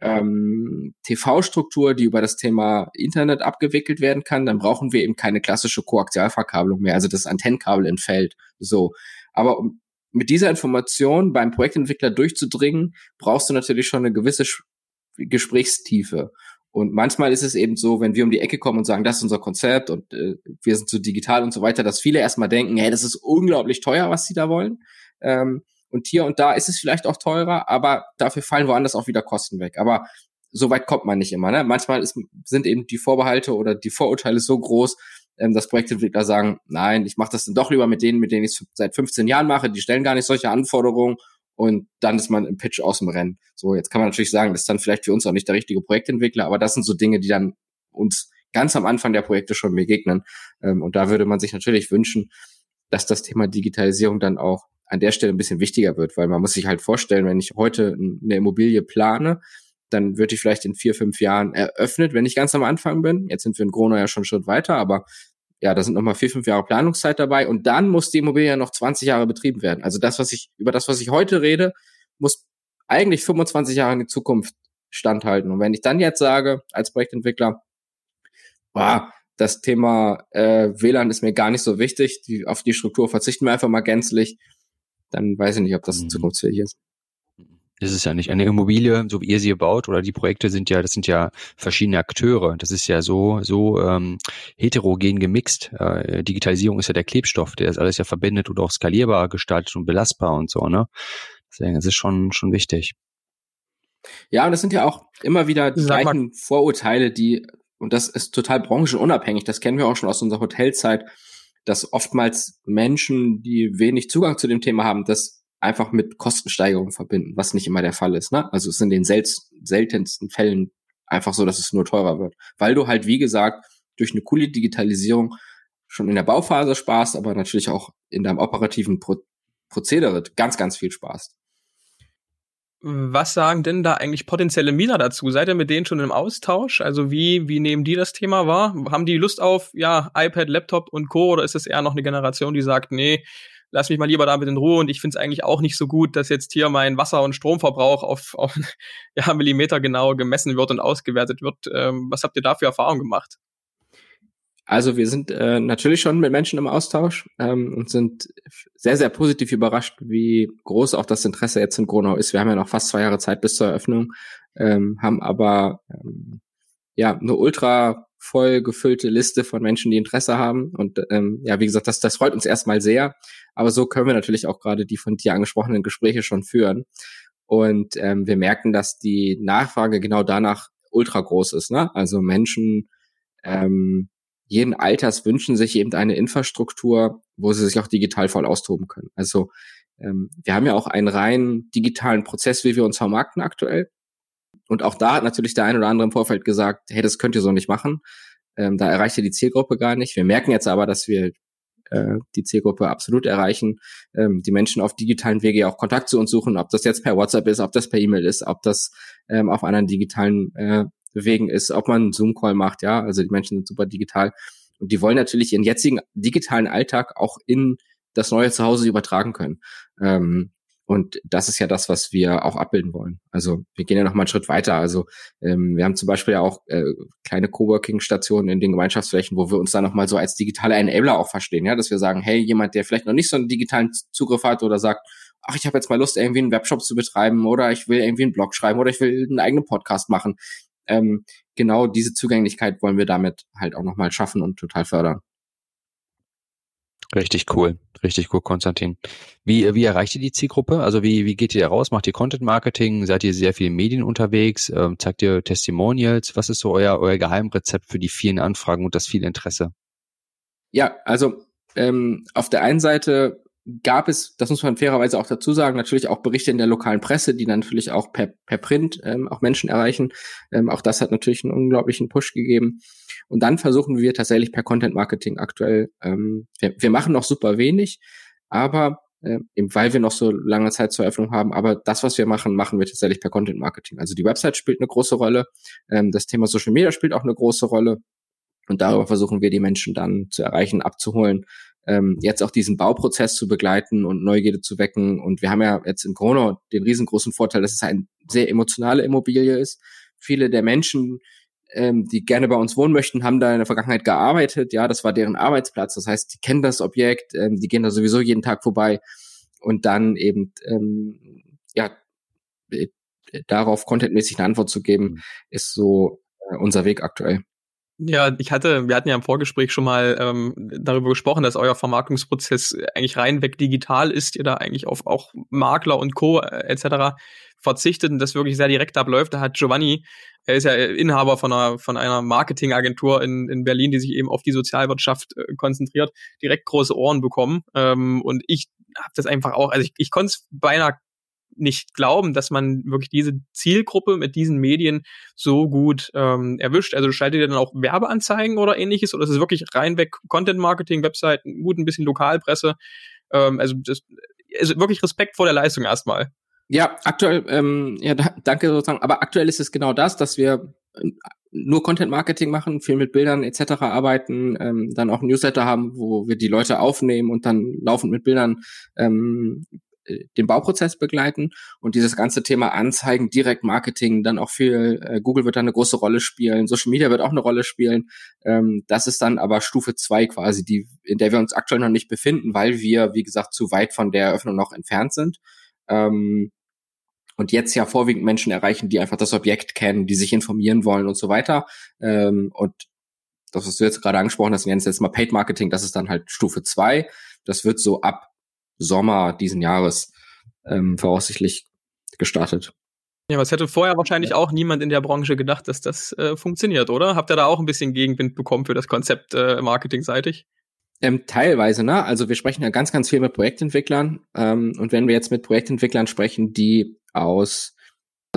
ähm, TV-Struktur, die über das Thema Internet abgewickelt werden kann, dann brauchen wir eben keine klassische Koaxialverkabelung mehr, also das Antennenkabel entfällt. So. Aber um mit dieser Information beim Projektentwickler durchzudringen, brauchst du natürlich schon eine gewisse Gesprächstiefe. Und manchmal ist es eben so, wenn wir um die Ecke kommen und sagen, das ist unser Konzept und äh, wir sind so digital und so weiter, dass viele erstmal denken, hey, das ist unglaublich teuer, was sie da wollen. Ähm, und hier und da ist es vielleicht auch teurer, aber dafür fallen woanders auch wieder Kosten weg. Aber so weit kommt man nicht immer. Ne? Manchmal ist, sind eben die Vorbehalte oder die Vorurteile so groß, ähm, dass Projektentwickler sagen, nein, ich mache das dann doch lieber mit denen, mit denen ich es seit 15 Jahren mache. Die stellen gar nicht solche Anforderungen und dann ist man im Pitch aus dem Rennen. So, jetzt kann man natürlich sagen, das ist dann vielleicht für uns auch nicht der richtige Projektentwickler, aber das sind so Dinge, die dann uns ganz am Anfang der Projekte schon begegnen. Ähm, und da würde man sich natürlich wünschen, dass das Thema Digitalisierung dann auch an der Stelle ein bisschen wichtiger wird, weil man muss sich halt vorstellen, wenn ich heute eine Immobilie plane, dann wird die vielleicht in vier, fünf Jahren eröffnet, wenn ich ganz am Anfang bin. Jetzt sind wir in Gronau ja schon einen Schritt weiter, aber ja, da sind nochmal vier, fünf Jahre Planungszeit dabei und dann muss die Immobilie noch 20 Jahre betrieben werden. Also das, was ich, über das, was ich heute rede, muss eigentlich 25 Jahre in die Zukunft standhalten. Und wenn ich dann jetzt sage, als Projektentwickler, boah, das Thema äh, WLAN ist mir gar nicht so wichtig, die, auf die Struktur verzichten wir einfach mal gänzlich, dann weiß ich nicht, ob das mhm. zukunftsfähig ist. Das ist ja nicht eine Immobilie, so wie ihr sie baut, oder die Projekte sind ja, das sind ja verschiedene Akteure. Das ist ja so so ähm, heterogen gemixt. Äh, Digitalisierung ist ja der Klebstoff, der ist alles ja verbindet und auch skalierbar gestaltet und belastbar und so. Ne? Deswegen ist es schon schon wichtig. Ja, und das sind ja auch immer wieder die Sag gleichen mal. Vorurteile, die und das ist total branchenunabhängig. Das kennen wir auch schon aus unserer Hotelzeit, dass oftmals Menschen, die wenig Zugang zu dem Thema haben, das einfach mit Kostensteigerungen verbinden, was nicht immer der Fall ist. Ne? Also es ist in den sel seltensten Fällen einfach so, dass es nur teurer wird. Weil du halt, wie gesagt, durch eine coole Digitalisierung schon in der Bauphase sparst, aber natürlich auch in deinem operativen Pro Prozedere ganz, ganz viel sparst. Was sagen denn da eigentlich potenzielle Mieter dazu? Seid ihr mit denen schon im Austausch? Also wie, wie nehmen die das Thema wahr? Haben die Lust auf, ja, iPad, Laptop und Co. oder ist es eher noch eine Generation, die sagt, nee, lass mich mal lieber damit in Ruhe und ich finde es eigentlich auch nicht so gut, dass jetzt hier mein Wasser- und Stromverbrauch auf, auf ja, Millimeter genau gemessen wird und ausgewertet wird. Ähm, was habt ihr da für Erfahrungen gemacht? Also wir sind äh, natürlich schon mit Menschen im Austausch ähm, und sind sehr, sehr positiv überrascht, wie groß auch das Interesse jetzt in Gronau ist. Wir haben ja noch fast zwei Jahre Zeit bis zur Eröffnung, ähm, haben aber ähm, ja eine ultra voll gefüllte Liste von Menschen, die Interesse haben. Und ähm, ja, wie gesagt, das, das freut uns erstmal sehr. Aber so können wir natürlich auch gerade die von dir angesprochenen Gespräche schon führen. Und ähm, wir merken, dass die Nachfrage genau danach ultra groß ist. Ne? Also Menschen ähm, jeden Alters wünschen sich eben eine Infrastruktur, wo sie sich auch digital voll austoben können. Also ähm, wir haben ja auch einen rein digitalen Prozess, wie wir uns vermarkten aktuell. Und auch da hat natürlich der ein oder andere im Vorfeld gesagt, hey, das könnt ihr so nicht machen. Ähm, da erreicht ihr die Zielgruppe gar nicht. Wir merken jetzt aber, dass wir äh, die Zielgruppe absolut erreichen, ähm, die Menschen auf digitalen Wege auch Kontakt zu uns suchen, ob das jetzt per WhatsApp ist, ob das per E-Mail ist, ob das ähm, auf anderen digitalen äh, Wegen ist, ob man einen Zoom-Call macht, ja, also die Menschen sind super digital und die wollen natürlich ihren jetzigen digitalen Alltag auch in das neue Zuhause übertragen können. Ähm, und das ist ja das, was wir auch abbilden wollen. Also wir gehen ja noch mal einen Schritt weiter. Also ähm, wir haben zum Beispiel ja auch äh, kleine Coworking-Stationen in den Gemeinschaftsflächen, wo wir uns dann noch mal so als digitale Enabler auch verstehen, ja, dass wir sagen, hey, jemand, der vielleicht noch nicht so einen digitalen Zugriff hat oder sagt, ach, ich habe jetzt mal Lust, irgendwie einen Webshop zu betreiben oder ich will irgendwie einen Blog schreiben oder ich will einen eigenen Podcast machen. Ähm, genau diese Zugänglichkeit wollen wir damit halt auch noch mal schaffen und total fördern. Richtig cool, richtig cool, Konstantin. Wie, wie erreicht ihr die Zielgruppe? Also wie, wie geht ihr da raus? Macht ihr Content Marketing? Seid ihr sehr viel in Medien unterwegs? Ähm, zeigt ihr Testimonials? Was ist so euer, euer Geheimrezept für die vielen Anfragen und das viele Interesse? Ja, also ähm, auf der einen Seite gab es, das muss man fairerweise auch dazu sagen, natürlich auch Berichte in der lokalen Presse, die dann natürlich auch per, per Print ähm, auch Menschen erreichen. Ähm, auch das hat natürlich einen unglaublichen Push gegeben. Und dann versuchen wir tatsächlich per Content Marketing aktuell, ähm, wir, wir machen noch super wenig, aber äh, eben weil wir noch so lange Zeit zur Eröffnung haben, aber das, was wir machen, machen wir tatsächlich per Content Marketing. Also die Website spielt eine große Rolle, ähm, das Thema Social Media spielt auch eine große Rolle. Und darüber versuchen wir die Menschen dann zu erreichen, abzuholen ähm, jetzt auch diesen Bauprozess zu begleiten und Neugierde zu wecken. Und wir haben ja jetzt in Corona den riesengroßen Vorteil, dass es eine sehr emotionale Immobilie ist. Viele der Menschen, ähm, die gerne bei uns wohnen möchten, haben da in der Vergangenheit gearbeitet. Ja, das war deren Arbeitsplatz. Das heißt, die kennen das Objekt, ähm, die gehen da sowieso jeden Tag vorbei. Und dann eben, ähm, ja, äh, darauf contentmäßig eine Antwort zu geben, mhm. ist so äh, unser Weg aktuell. Ja, ich hatte, wir hatten ja im Vorgespräch schon mal ähm, darüber gesprochen, dass euer Vermarktungsprozess eigentlich reinweg digital ist, ihr da eigentlich auf auch Makler und Co. Äh, etc. verzichtet und das wirklich sehr direkt abläuft. Da hat Giovanni, er ist ja Inhaber von einer, von einer Marketingagentur in, in Berlin, die sich eben auf die Sozialwirtschaft äh, konzentriert, direkt große Ohren bekommen. Ähm, und ich habe das einfach auch, also ich, ich konnte es beinahe nicht glauben, dass man wirklich diese Zielgruppe mit diesen Medien so gut ähm, erwischt. Also schaltet ihr dann auch Werbeanzeigen oder ähnliches oder ist es wirklich reinweg Content Marketing, Webseiten, gut ein bisschen Lokalpresse? Ähm, also das also wirklich Respekt vor der Leistung erstmal. Ja, aktuell, ähm, ja, da, danke sozusagen. Aber aktuell ist es genau das, dass wir äh, nur Content Marketing machen, viel mit Bildern etc. arbeiten, ähm, dann auch Newsletter haben, wo wir die Leute aufnehmen und dann laufend mit Bildern ähm, äh, den Bauprozess begleiten und dieses ganze Thema Anzeigen, Direktmarketing, dann auch viel, äh, Google wird da eine große Rolle spielen, Social Media wird auch eine Rolle spielen. Ähm, das ist dann aber Stufe zwei quasi, die, in der wir uns aktuell noch nicht befinden, weil wir, wie gesagt, zu weit von der Eröffnung noch entfernt sind. Ähm, und jetzt ja vorwiegend Menschen erreichen, die einfach das Objekt kennen, die sich informieren wollen und so weiter. Ähm, und das, was du jetzt gerade angesprochen hast, nennen jetzt mal Paid Marketing, das ist dann halt Stufe zwei. Das wird so ab Sommer diesen Jahres ähm, voraussichtlich gestartet. Ja, was hätte vorher wahrscheinlich auch niemand in der Branche gedacht, dass das äh, funktioniert, oder? Habt ihr da auch ein bisschen Gegenwind bekommen für das Konzept äh, marketingseitig? Ähm, teilweise, ne? Also wir sprechen ja ganz, ganz viel mit Projektentwicklern. Ähm, und wenn wir jetzt mit Projektentwicklern sprechen, die aus,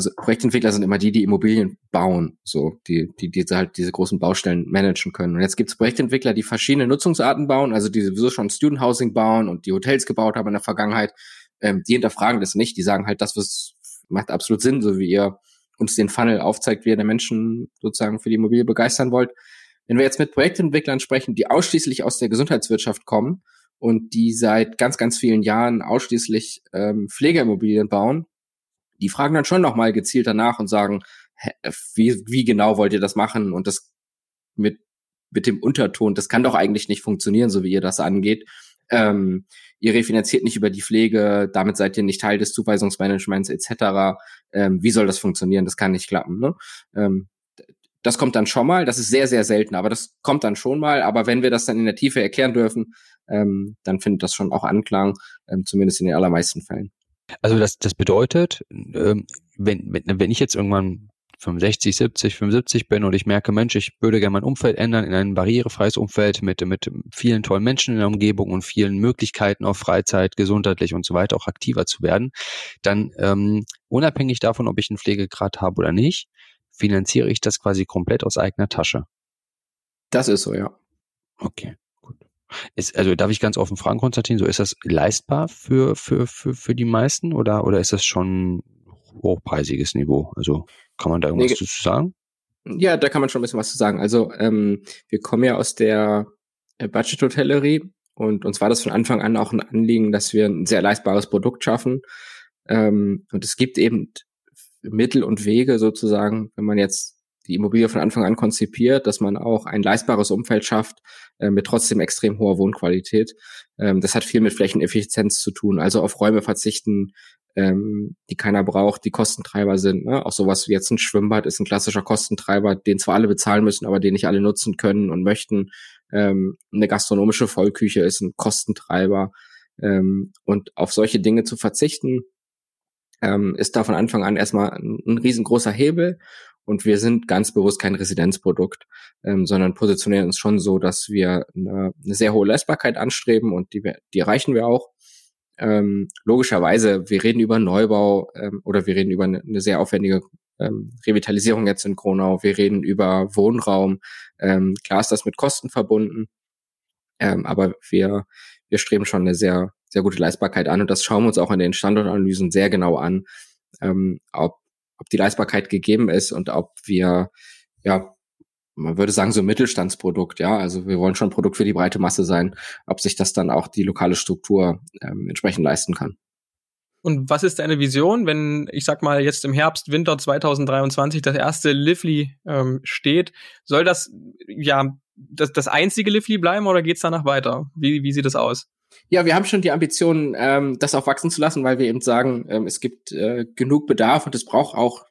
also Projektentwickler sind immer die, die Immobilien bauen, so, die, die, die halt diese großen Baustellen managen können. Und jetzt gibt es Projektentwickler, die verschiedene Nutzungsarten bauen, also die sowieso schon Student Housing bauen und die Hotels gebaut haben in der Vergangenheit. Ähm, die hinterfragen das nicht, die sagen halt, das was macht absolut Sinn, so wie ihr uns den Funnel aufzeigt, wie ihr der Menschen sozusagen für die Immobilie begeistern wollt. Wenn wir jetzt mit Projektentwicklern sprechen, die ausschließlich aus der Gesundheitswirtschaft kommen und die seit ganz, ganz vielen Jahren ausschließlich ähm, Pflegeimmobilien bauen, die fragen dann schon nochmal gezielt danach und sagen, wie, wie genau wollt ihr das machen? Und das mit, mit dem Unterton, das kann doch eigentlich nicht funktionieren, so wie ihr das angeht. Ähm, ihr refinanziert nicht über die Pflege, damit seid ihr nicht Teil des Zuweisungsmanagements etc. Ähm, wie soll das funktionieren? Das kann nicht klappen. Ne? Ähm, das kommt dann schon mal, das ist sehr, sehr selten, aber das kommt dann schon mal. Aber wenn wir das dann in der Tiefe erklären dürfen, ähm, dann findet das schon auch Anklang, ähm, zumindest in den allermeisten Fällen. Also das, das bedeutet, ähm, wenn, wenn, wenn ich jetzt irgendwann 65, 70, 75 bin und ich merke, Mensch, ich würde gerne mein Umfeld ändern in ein barrierefreies Umfeld mit, mit vielen tollen Menschen in der Umgebung und vielen Möglichkeiten auf Freizeit, gesundheitlich und so weiter auch aktiver zu werden, dann ähm, unabhängig davon, ob ich einen Pflegegrad habe oder nicht, finanziere ich das quasi komplett aus eigener Tasche. Das ist so, ja. Okay. Ist, also darf ich ganz offen fragen, Konstantin, so ist das leistbar für, für, für, für die meisten oder, oder ist das schon hochpreisiges Niveau? Also kann man da irgendwas nee, zu sagen? Ja, da kann man schon ein bisschen was zu sagen. Also ähm, wir kommen ja aus der äh, Budget-Hotellerie und uns war das von Anfang an auch ein Anliegen, dass wir ein sehr leistbares Produkt schaffen. Ähm, und es gibt eben Mittel und Wege sozusagen, wenn man jetzt die Immobilie von Anfang an konzipiert, dass man auch ein leistbares Umfeld schafft äh, mit trotzdem extrem hoher Wohnqualität. Ähm, das hat viel mit Flächeneffizienz zu tun, also auf Räume verzichten, ähm, die keiner braucht, die Kostentreiber sind. Ne? Auch sowas wie jetzt ein Schwimmbad ist ein klassischer Kostentreiber, den zwar alle bezahlen müssen, aber den nicht alle nutzen können und möchten. Ähm, eine gastronomische Vollküche ist ein Kostentreiber. Ähm, und auf solche Dinge zu verzichten, ähm, ist da von Anfang an erstmal ein, ein riesengroßer Hebel. Und wir sind ganz bewusst kein Residenzprodukt, ähm, sondern positionieren uns schon so, dass wir eine, eine sehr hohe Leistbarkeit anstreben und die, die erreichen wir auch. Ähm, logischerweise, wir reden über Neubau ähm, oder wir reden über eine, eine sehr aufwendige ähm, Revitalisierung jetzt in Kronau. Wir reden über Wohnraum. Ähm, klar ist das mit Kosten verbunden, ähm, aber wir, wir streben schon eine sehr, sehr gute Leistbarkeit an und das schauen wir uns auch in den Standortanalysen sehr genau an, ähm, ob ob die Leistbarkeit gegeben ist und ob wir, ja, man würde sagen, so ein Mittelstandsprodukt, ja. Also wir wollen schon ein Produkt für die breite Masse sein, ob sich das dann auch die lokale Struktur ähm, entsprechend leisten kann. Und was ist deine Vision, wenn, ich sag mal, jetzt im Herbst, Winter 2023 das erste Lively ähm, steht? Soll das ja das, das einzige Lively bleiben oder geht's danach weiter? Wie, wie sieht das aus? Ja, wir haben schon die Ambition, ähm, das auch wachsen zu lassen, weil wir eben sagen, ähm, es gibt äh, genug Bedarf und es braucht auch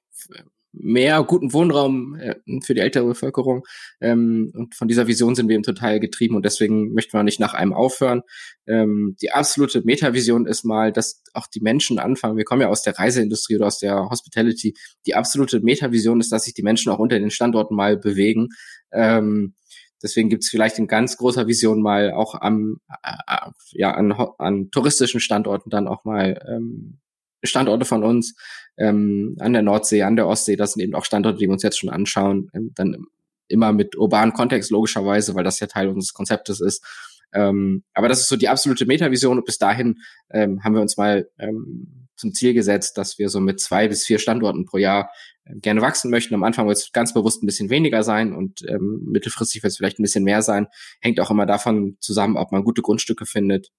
mehr guten Wohnraum äh, für die ältere Bevölkerung. Ähm, und von dieser Vision sind wir eben total getrieben und deswegen möchten wir nicht nach einem aufhören. Ähm, die absolute Metavision ist mal, dass auch die Menschen anfangen. Wir kommen ja aus der Reiseindustrie oder aus der Hospitality. Die absolute Metavision ist, dass sich die Menschen auch unter den Standorten mal bewegen. Ähm, Deswegen gibt es vielleicht in ganz großer Vision mal auch am, äh, äh, ja, an, an touristischen Standorten dann auch mal ähm, Standorte von uns ähm, an der Nordsee, an der Ostsee. Das sind eben auch Standorte, die wir uns jetzt schon anschauen. Ähm, dann immer mit urbanen Kontext logischerweise, weil das ja Teil unseres Konzeptes ist. Ähm, aber das ist so die absolute Metavision und bis dahin ähm, haben wir uns mal ähm, zum Ziel gesetzt, dass wir so mit zwei bis vier Standorten pro Jahr gerne wachsen möchten. Am Anfang wird es ganz bewusst ein bisschen weniger sein und ähm, mittelfristig wird es vielleicht ein bisschen mehr sein. Hängt auch immer davon zusammen, ob man gute Grundstücke findet.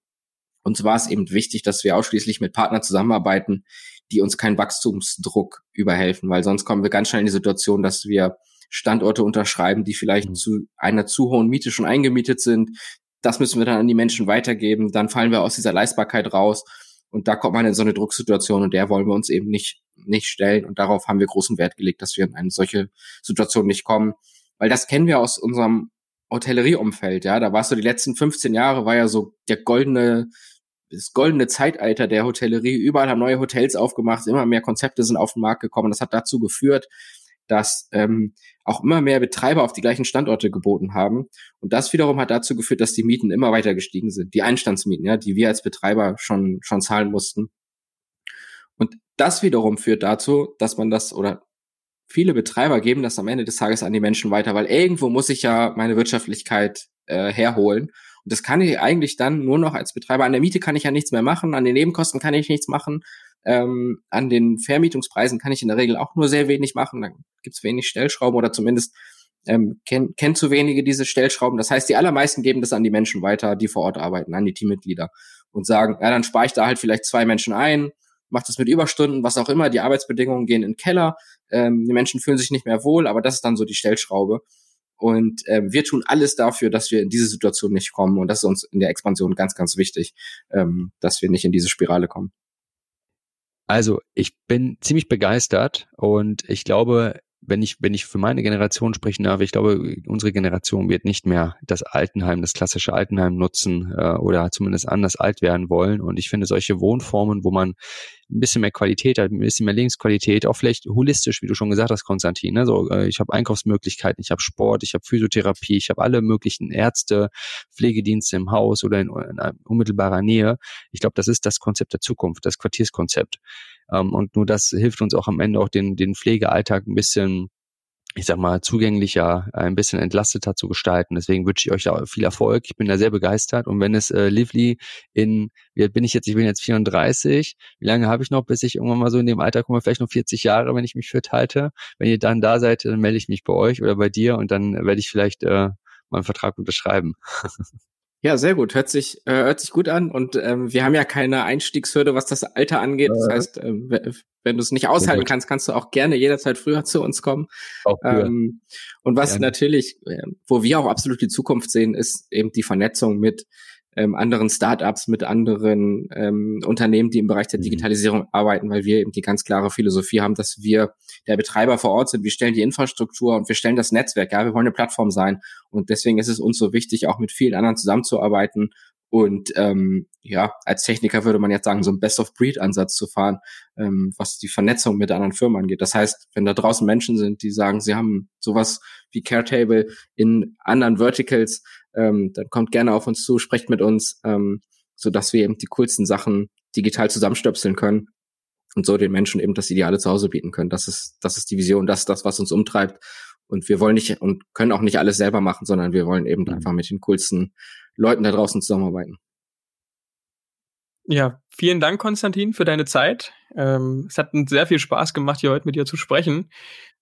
Und so war es eben wichtig, dass wir ausschließlich mit Partnern zusammenarbeiten, die uns keinen Wachstumsdruck überhelfen, weil sonst kommen wir ganz schnell in die Situation, dass wir Standorte unterschreiben, die vielleicht mhm. zu einer zu hohen Miete schon eingemietet sind. Das müssen wir dann an die Menschen weitergeben. Dann fallen wir aus dieser Leistbarkeit raus. Und da kommt man in so eine Drucksituation und der wollen wir uns eben nicht, nicht stellen. Und darauf haben wir großen Wert gelegt, dass wir in eine solche Situation nicht kommen. Weil das kennen wir aus unserem Hotellerieumfeld, ja. Da war es so die letzten 15 Jahre war ja so der goldene, das goldene Zeitalter der Hotellerie. Überall haben neue Hotels aufgemacht, immer mehr Konzepte sind auf den Markt gekommen. Das hat dazu geführt, dass ähm, auch immer mehr Betreiber auf die gleichen Standorte geboten haben. Und das wiederum hat dazu geführt, dass die Mieten immer weiter gestiegen sind. Die Einstandsmieten, ja, die wir als Betreiber schon, schon zahlen mussten. Und das wiederum führt dazu, dass man das oder viele Betreiber geben das am Ende des Tages an die Menschen weiter, weil irgendwo muss ich ja meine Wirtschaftlichkeit äh, herholen. Und das kann ich eigentlich dann nur noch als Betreiber. An der Miete kann ich ja nichts mehr machen, an den Nebenkosten kann ich nichts machen. Ähm, an den Vermietungspreisen kann ich in der Regel auch nur sehr wenig machen. Da gibt's wenig Stellschrauben oder zumindest ähm, kennt kenn zu wenige diese Stellschrauben. Das heißt, die allermeisten geben das an die Menschen weiter, die vor Ort arbeiten, an die Teammitglieder und sagen, ja, dann spare ich da halt vielleicht zwei Menschen ein, mache das mit Überstunden, was auch immer. Die Arbeitsbedingungen gehen in den Keller. Ähm, die Menschen fühlen sich nicht mehr wohl, aber das ist dann so die Stellschraube. Und ähm, wir tun alles dafür, dass wir in diese Situation nicht kommen. Und das ist uns in der Expansion ganz, ganz wichtig, ähm, dass wir nicht in diese Spirale kommen. Also ich bin ziemlich begeistert und ich glaube, wenn ich, wenn ich für meine Generation sprechen darf, ich glaube, unsere Generation wird nicht mehr das Altenheim, das klassische Altenheim nutzen äh, oder zumindest anders alt werden wollen. Und ich finde solche Wohnformen, wo man ein bisschen mehr Qualität hat, ein bisschen mehr Lebensqualität, auch vielleicht holistisch, wie du schon gesagt hast, Konstantin. Ne? So, äh, ich habe Einkaufsmöglichkeiten, ich habe Sport, ich habe Physiotherapie, ich habe alle möglichen Ärzte, Pflegedienste im Haus oder in, in unmittelbarer Nähe. Ich glaube, das ist das Konzept der Zukunft, das Quartierskonzept. Ähm, und nur das hilft uns auch am Ende auch den, den Pflegealltag ein bisschen ich sag mal, zugänglicher, ein bisschen entlasteter zu gestalten. Deswegen wünsche ich euch da viel Erfolg. Ich bin da sehr begeistert. Und wenn es äh, Lively in, wie alt bin ich jetzt? Ich bin jetzt 34. Wie lange habe ich noch, bis ich irgendwann mal so in dem Alter komme? Vielleicht noch 40 Jahre, wenn ich mich fit halte. Wenn ihr dann da seid, dann melde ich mich bei euch oder bei dir und dann werde ich vielleicht äh, mal einen Vertrag unterschreiben. Ja, sehr gut. Hört sich, äh, hört sich gut an. Und ähm, wir haben ja keine Einstiegshürde, was das Alter angeht. Das heißt, äh, wenn du es nicht aushalten kannst, kannst du auch gerne jederzeit früher zu uns kommen. Auch ähm, und was gerne. natürlich, äh, wo wir auch absolut die Zukunft sehen, ist eben die Vernetzung mit ähm, anderen Startups, mit anderen ähm, Unternehmen, die im Bereich der mhm. Digitalisierung arbeiten, weil wir eben die ganz klare Philosophie haben, dass wir der Betreiber vor Ort sind. Wir stellen die Infrastruktur und wir stellen das Netzwerk. Ja, wir wollen eine Plattform sein. Und deswegen ist es uns so wichtig, auch mit vielen anderen zusammenzuarbeiten und ähm, ja, als Techniker würde man jetzt sagen, so ein Best-of-Breed-Ansatz zu fahren, ähm, was die Vernetzung mit anderen Firmen angeht. Das heißt, wenn da draußen Menschen sind, die sagen, sie haben sowas wie Caretable in anderen Verticals, ähm, dann kommt gerne auf uns zu, sprecht mit uns, ähm, so dass wir eben die coolsten Sachen digital zusammenstöpseln können und so den Menschen eben das Ideale zu Hause bieten können. Das ist, das ist die Vision, das ist das, was uns umtreibt. Und wir wollen nicht und können auch nicht alles selber machen, sondern wir wollen eben einfach mit den coolsten Leuten da draußen zusammenarbeiten. Ja, vielen Dank, Konstantin, für deine Zeit. Ähm, es hat uns sehr viel Spaß gemacht, hier heute mit dir zu sprechen.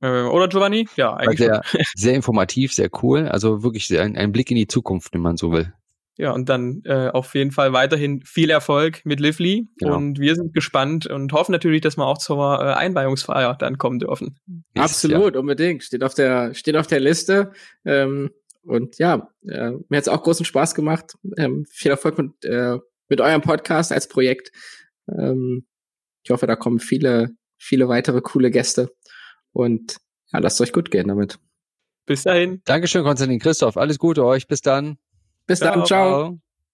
Äh, oder Giovanni? Ja, eigentlich. Sehr, sehr informativ, sehr cool. Also wirklich ein, ein Blick in die Zukunft, wenn man so will. Ja, und dann äh, auf jeden Fall weiterhin viel Erfolg mit Lively. Genau. Und wir sind gespannt und hoffen natürlich, dass wir auch zur äh, Einweihungsfeier dann kommen dürfen. Absolut, ja. unbedingt. Steht auf der, steht auf der Liste. Ähm, und ja, äh, mir hat es auch großen Spaß gemacht. Ähm, viel Erfolg mit, äh, mit eurem Podcast als Projekt. Ähm, ich hoffe, da kommen viele, viele weitere coole Gäste. Und ja, lasst euch gut gehen damit. Bis dahin. Dankeschön, Konstantin Christoph. Alles Gute euch. Bis dann. Bis ciao, dann. Ciao. ciao.